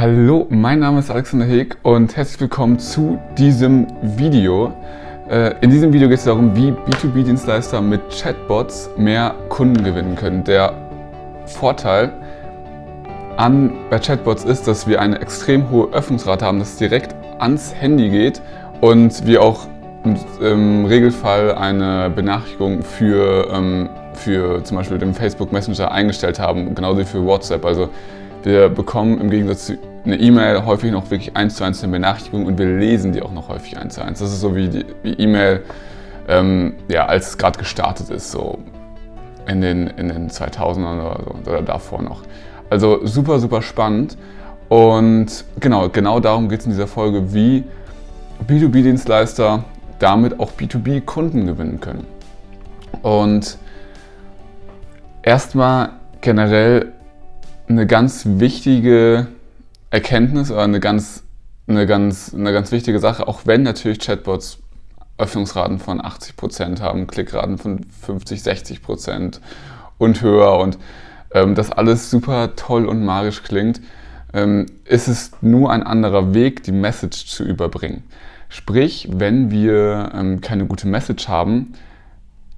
Hallo, mein Name ist Alexander Heg und herzlich willkommen zu diesem Video. Äh, in diesem Video geht es darum, wie B2B-Dienstleister mit Chatbots mehr Kunden gewinnen können. Der Vorteil an bei Chatbots ist, dass wir eine extrem hohe Öffnungsrate haben, dass es direkt ans Handy geht und wir auch im Regelfall eine Benachrichtigung für, ähm, für zum Beispiel den Facebook Messenger eingestellt haben, genauso wie für WhatsApp. Also wir bekommen im Gegensatz zu einer E-Mail häufig noch wirklich eins zu eins eine Benachrichtigung und wir lesen die auch noch häufig eins zu eins. Das ist so wie die E-Mail, ähm, ja, als es gerade gestartet ist, so in den, in den 2000ern oder, so, oder davor noch. Also super, super spannend. Und genau, genau darum geht es in dieser Folge, wie B2B-Dienstleister damit auch B2B-Kunden gewinnen können. Und erstmal generell eine ganz wichtige Erkenntnis oder eine ganz, eine ganz, eine ganz wichtige Sache, auch wenn natürlich Chatbots Öffnungsraten von 80% haben, Klickraten von 50, 60% und höher und ähm, das alles super toll und magisch klingt, ähm, ist es nur ein anderer Weg, die Message zu überbringen. Sprich, wenn wir ähm, keine gute Message haben,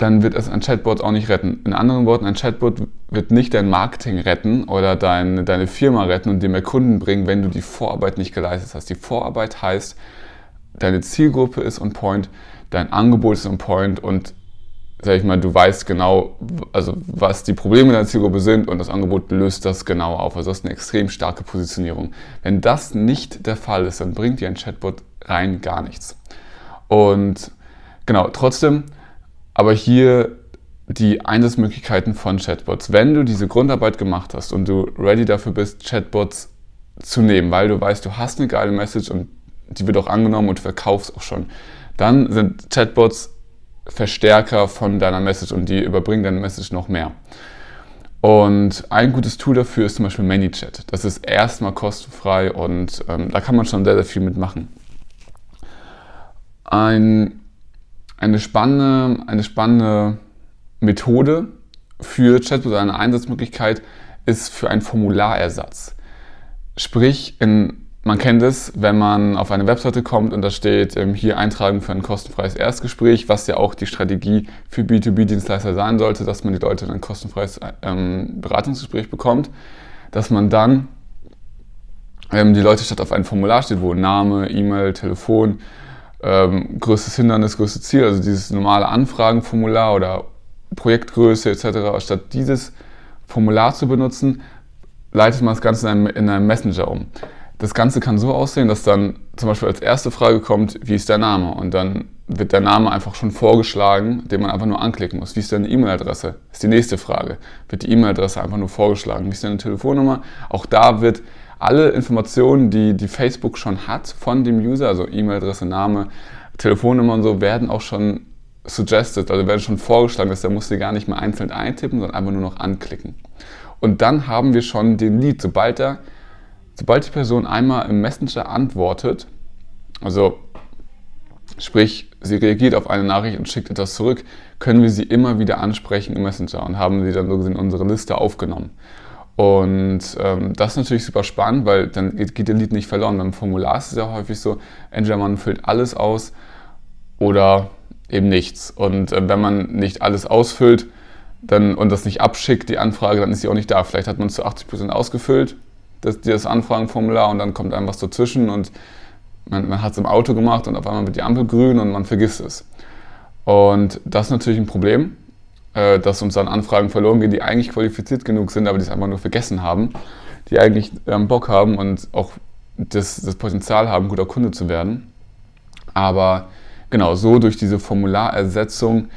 dann wird es ein Chatbot auch nicht retten. In anderen Worten, ein Chatbot wird nicht dein Marketing retten oder dein, deine Firma retten und dir mehr Kunden bringen, wenn du die Vorarbeit nicht geleistet hast. Die Vorarbeit heißt, deine Zielgruppe ist on point, dein Angebot ist on point und sag ich mal, du weißt genau, also was die Probleme deiner Zielgruppe sind und das Angebot löst das genau auf. Also das ist eine extrem starke Positionierung. Wenn das nicht der Fall ist, dann bringt dir ein Chatbot rein gar nichts. Und genau, trotzdem aber hier die Einsatzmöglichkeiten von Chatbots. Wenn du diese Grundarbeit gemacht hast und du ready dafür bist, Chatbots zu nehmen, weil du weißt, du hast eine geile Message und die wird auch angenommen und du verkaufst auch schon, dann sind Chatbots Verstärker von deiner Message und die überbringen deine Message noch mehr. Und ein gutes Tool dafür ist zum Beispiel ManyChat. Das ist erstmal kostenfrei und ähm, da kann man schon sehr, sehr viel mitmachen. Ein eine spannende, eine spannende Methode für Chatbot, eine Einsatzmöglichkeit ist für einen Formularersatz. Sprich, in, man kennt es, wenn man auf eine Webseite kommt und da steht ähm, hier Eintragen für ein kostenfreies Erstgespräch, was ja auch die Strategie für B2B-Dienstleister sein sollte, dass man die Leute in ein kostenfreies ähm, Beratungsgespräch bekommt, dass man dann ähm, die Leute statt auf ein Formular steht, wo Name, E-Mail, Telefon, ähm, größtes Hindernis, größtes Ziel, also dieses normale Anfragenformular oder Projektgröße etc., statt dieses Formular zu benutzen, leitet man das Ganze in einem, in einem Messenger um. Das Ganze kann so aussehen, dass dann zum Beispiel als erste Frage kommt, wie ist der Name? Und dann wird der Name einfach schon vorgeschlagen, den man einfach nur anklicken muss. Wie ist deine E-Mail-Adresse? Ist die nächste Frage. Wird die E-Mail-Adresse einfach nur vorgeschlagen? Wie ist deine Telefonnummer? Auch da wird alle Informationen, die, die Facebook schon hat von dem User, also E-Mail-Adresse, Name, Telefonnummer und so, werden auch schon suggested, also werden schon vorgeschlagen, dass der muss sie gar nicht mehr einzeln eintippen, sondern einfach nur noch anklicken. Und dann haben wir schon den Lead. Sobald, der, sobald die Person einmal im Messenger antwortet, also sprich, sie reagiert auf eine Nachricht und schickt etwas zurück, können wir sie immer wieder ansprechen im Messenger und haben sie dann so gesehen in unsere Liste aufgenommen. Und ähm, das ist natürlich super spannend, weil dann geht, geht der Lied nicht verloren. Beim Formular ist es ja häufig so, entweder man füllt alles aus oder eben nichts. Und äh, wenn man nicht alles ausfüllt dann, und das nicht abschickt, die Anfrage, dann ist sie auch nicht da. Vielleicht hat man zu 80% ausgefüllt, das, das Anfragenformular, und dann kommt einem was dazwischen und man, man hat es im Auto gemacht und auf einmal wird die Ampel grün und man vergisst es. Und das ist natürlich ein Problem, äh, dass uns dann Anfragen verloren gehen, die eigentlich qualifiziert genug sind, aber die es einfach nur vergessen haben, die eigentlich ähm, Bock haben und auch das, das Potenzial haben, guter Kunde zu werden. Aber genau, so durch diese Formularersetzung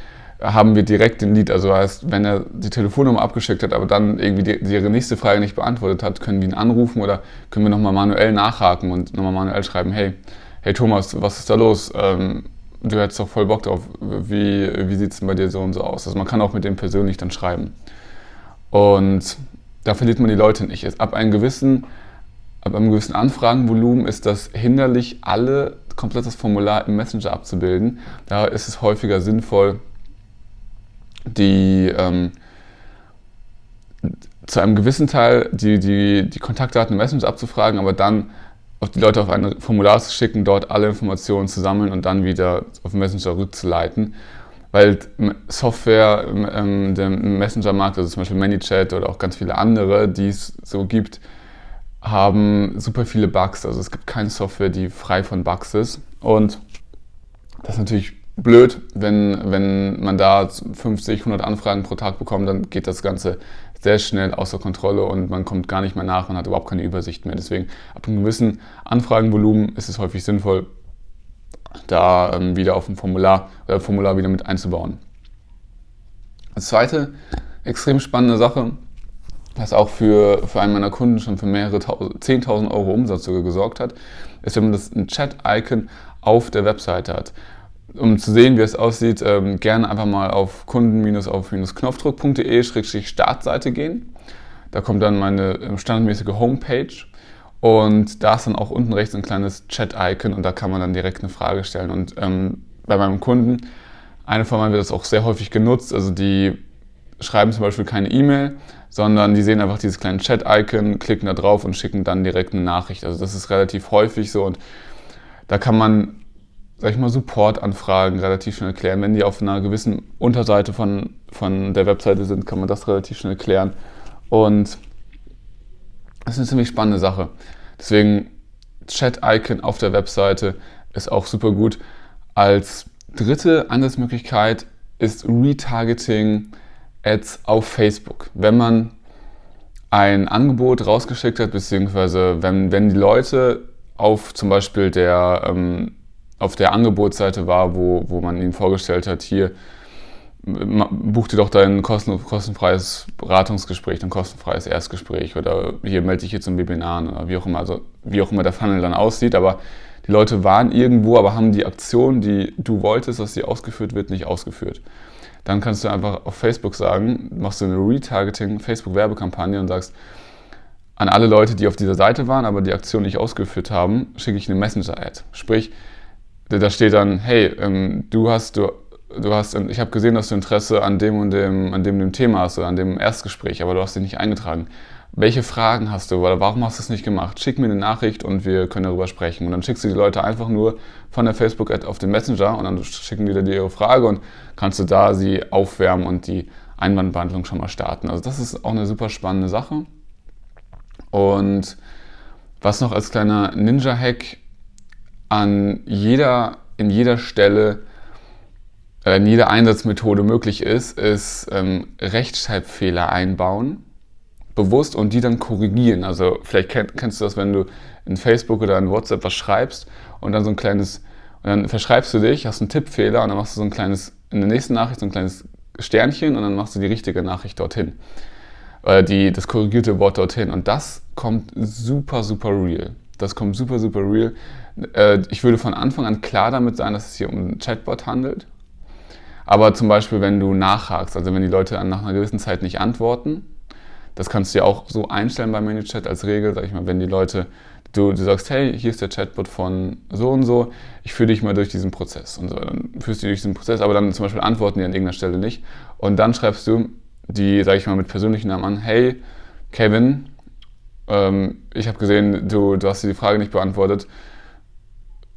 haben wir direkt den Lead. Also heißt, wenn er die Telefonnummer abgeschickt hat, aber dann irgendwie die, die ihre nächste Frage nicht beantwortet hat, können wir ihn anrufen oder können wir nochmal manuell nachhaken und nochmal manuell schreiben, hey, hey Thomas, was ist da los? Ähm, du hättest doch voll Bock drauf. Wie, wie sieht es bei dir so und so aus? Also man kann auch mit dem persönlich dann schreiben. Und da verliert man die Leute nicht. Ab einem gewissen, ab einem gewissen Anfragenvolumen ist das hinderlich, alle komplett das Formular im Messenger abzubilden. Da ist es häufiger sinnvoll, die, ähm, zu einem gewissen Teil die, die, die Kontaktdaten im Messenger abzufragen, aber dann auf die Leute auf ein Formular zu schicken, dort alle Informationen zu sammeln und dann wieder auf Messenger rückzuleiten. Weil Software im, im Messenger-Markt, also zum Beispiel ManyChat oder auch ganz viele andere, die es so gibt, haben super viele Bugs. Also es gibt keine Software, die frei von Bugs ist. Und das ist natürlich blöd, wenn, wenn man da 50, 100 Anfragen pro Tag bekommt, dann geht das Ganze sehr schnell außer Kontrolle und man kommt gar nicht mehr nach und hat überhaupt keine Übersicht mehr. Deswegen ab einem gewissen Anfragenvolumen ist es häufig sinnvoll, da ähm, wieder auf ein Formular oder Formular wieder mit einzubauen. Das zweite extrem spannende Sache, was auch für, für einen meiner Kunden schon für mehrere 10.000 Euro Umsatz sogar gesorgt hat, ist, wenn man das ein Chat-Icon auf der Webseite hat um zu sehen, wie es aussieht, ähm, gerne einfach mal auf kunden-auf-knopfdruck.de-startseite gehen. Da kommt dann meine ähm, standardmäßige Homepage und da ist dann auch unten rechts ein kleines Chat-Icon und da kann man dann direkt eine Frage stellen. Und ähm, bei meinem Kunden, eine meinen wird das auch sehr häufig genutzt, also die schreiben zum Beispiel keine E-Mail, sondern die sehen einfach dieses kleine Chat-Icon, klicken da drauf und schicken dann direkt eine Nachricht. Also das ist relativ häufig so und da kann man sag ich mal, Support-Anfragen relativ schnell klären. Wenn die auf einer gewissen Unterseite von, von der Webseite sind, kann man das relativ schnell klären. Und das ist eine ziemlich spannende Sache. Deswegen Chat-Icon auf der Webseite ist auch super gut. Als dritte Ansatzmöglichkeit ist Retargeting Ads auf Facebook. Wenn man ein Angebot rausgeschickt hat, beziehungsweise wenn, wenn die Leute auf zum Beispiel der ähm, auf der Angebotsseite war, wo, wo man ihnen vorgestellt hat, hier buch dir doch dein kosten, kostenfreies Beratungsgespräch, ein kostenfreies Erstgespräch oder hier melde dich hier zum Webinar oder wie auch immer, also wie auch immer der Funnel dann aussieht, aber die Leute waren irgendwo, aber haben die Aktion, die du wolltest, dass sie ausgeführt wird, nicht ausgeführt. Dann kannst du einfach auf Facebook sagen, machst du eine Retargeting, Facebook-Werbekampagne und sagst, an alle Leute, die auf dieser Seite waren, aber die Aktion nicht ausgeführt haben, schicke ich eine Messenger-Ad. Sprich, da steht dann, hey, ähm, du hast, du, du hast, ich habe gesehen, dass du Interesse an dem und dem, an dem, dem Thema hast oder an dem Erstgespräch, aber du hast dich nicht eingetragen. Welche Fragen hast du oder warum hast du es nicht gemacht? Schick mir eine Nachricht und wir können darüber sprechen. Und dann schickst du die Leute einfach nur von der Facebook-Ad auf den Messenger und dann schicken die dir ihre Frage und kannst du da sie aufwärmen und die Einwandbehandlung schon mal starten. Also das ist auch eine super spannende Sache. Und was noch als kleiner Ninja-Hack an jeder, in jeder Stelle, äh, in jeder Einsatzmethode möglich ist, ist ähm, Rechtschreibfehler einbauen, bewusst und die dann korrigieren. Also vielleicht kenn, kennst du das, wenn du in Facebook oder in WhatsApp was schreibst und dann so ein kleines, und dann verschreibst du dich, hast einen Tippfehler und dann machst du so ein kleines, in der nächsten Nachricht so ein kleines Sternchen und dann machst du die richtige Nachricht dorthin. Oder die, das korrigierte Wort dorthin. Und das kommt super, super real. Das kommt super, super real. Äh, ich würde von Anfang an klar damit sein, dass es hier um einen Chatbot handelt. Aber zum Beispiel, wenn du nachhakst, also wenn die Leute nach einer gewissen Zeit nicht antworten, das kannst du ja auch so einstellen bei ManyChat als Regel, sag ich mal, wenn die Leute, du, du sagst, hey, hier ist der Chatbot von so und so, ich führe dich mal durch diesen Prozess und so, dann führst du dich durch diesen Prozess, aber dann zum Beispiel antworten die an irgendeiner Stelle nicht und dann schreibst du die, sag ich mal, mit persönlichen Namen an, hey, Kevin, ähm, ich habe gesehen, du, du hast dir die Frage nicht beantwortet,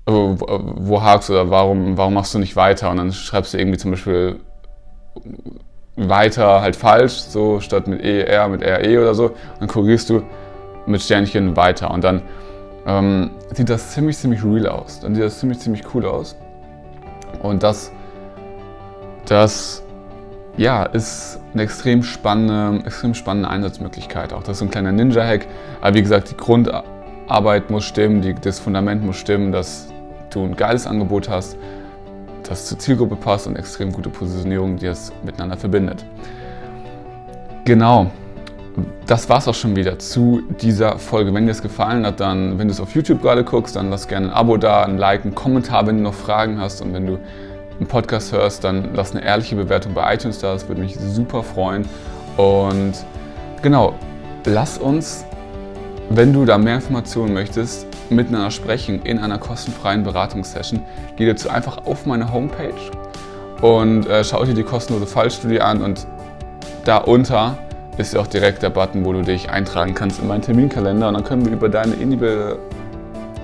wo, wo hakst du oder warum, warum machst du nicht weiter? Und dann schreibst du irgendwie zum Beispiel weiter halt falsch, so statt mit ER, mit RE oder so. Dann korrigierst du mit Sternchen weiter. Und dann ähm, sieht das ziemlich, ziemlich real aus. Dann sieht das ziemlich, ziemlich cool aus. Und das, das ja, ist eine extrem spannende, extrem spannende Einsatzmöglichkeit. Auch das ist ein kleiner Ninja-Hack. Aber wie gesagt, die Grundarbeit muss stimmen, die, das Fundament muss stimmen, dass du ein geiles Angebot hast, das zur Zielgruppe passt und extrem gute Positionierung, die es miteinander verbindet. Genau, das war es auch schon wieder zu dieser Folge. Wenn dir es gefallen hat, dann, wenn du es auf YouTube gerade guckst, dann lass gerne ein Abo da, ein Like, einen Kommentar, wenn du noch Fragen hast. Und wenn du einen Podcast hörst, dann lass eine ehrliche Bewertung bei iTunes da. Das würde mich super freuen. Und genau, lass uns, wenn du da mehr Informationen möchtest, miteinander sprechen in einer kostenfreien Beratungssession, geh dazu einfach auf meine Homepage und äh, schau dir die kostenlose Fallstudie an und da unter ist auch direkt der Button, wo du dich eintragen kannst in meinen Terminkalender und dann können wir über, deine individuelle,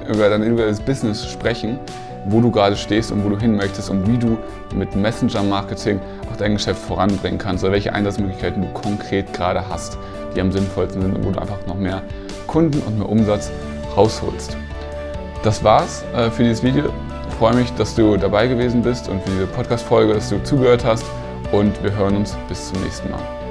über dein individuelles Business sprechen, wo du gerade stehst und wo du hin möchtest und wie du mit Messenger-Marketing auch dein Geschäft voranbringen kannst oder welche Einsatzmöglichkeiten du konkret gerade hast, die am sinnvollsten sind und wo du einfach noch mehr Kunden und mehr Umsatz rausholst. Das war's äh, für dieses Video. Ich freue mich, dass du dabei gewesen bist und für diese Podcast-Folge, dass du zugehört hast und wir hören uns bis zum nächsten Mal.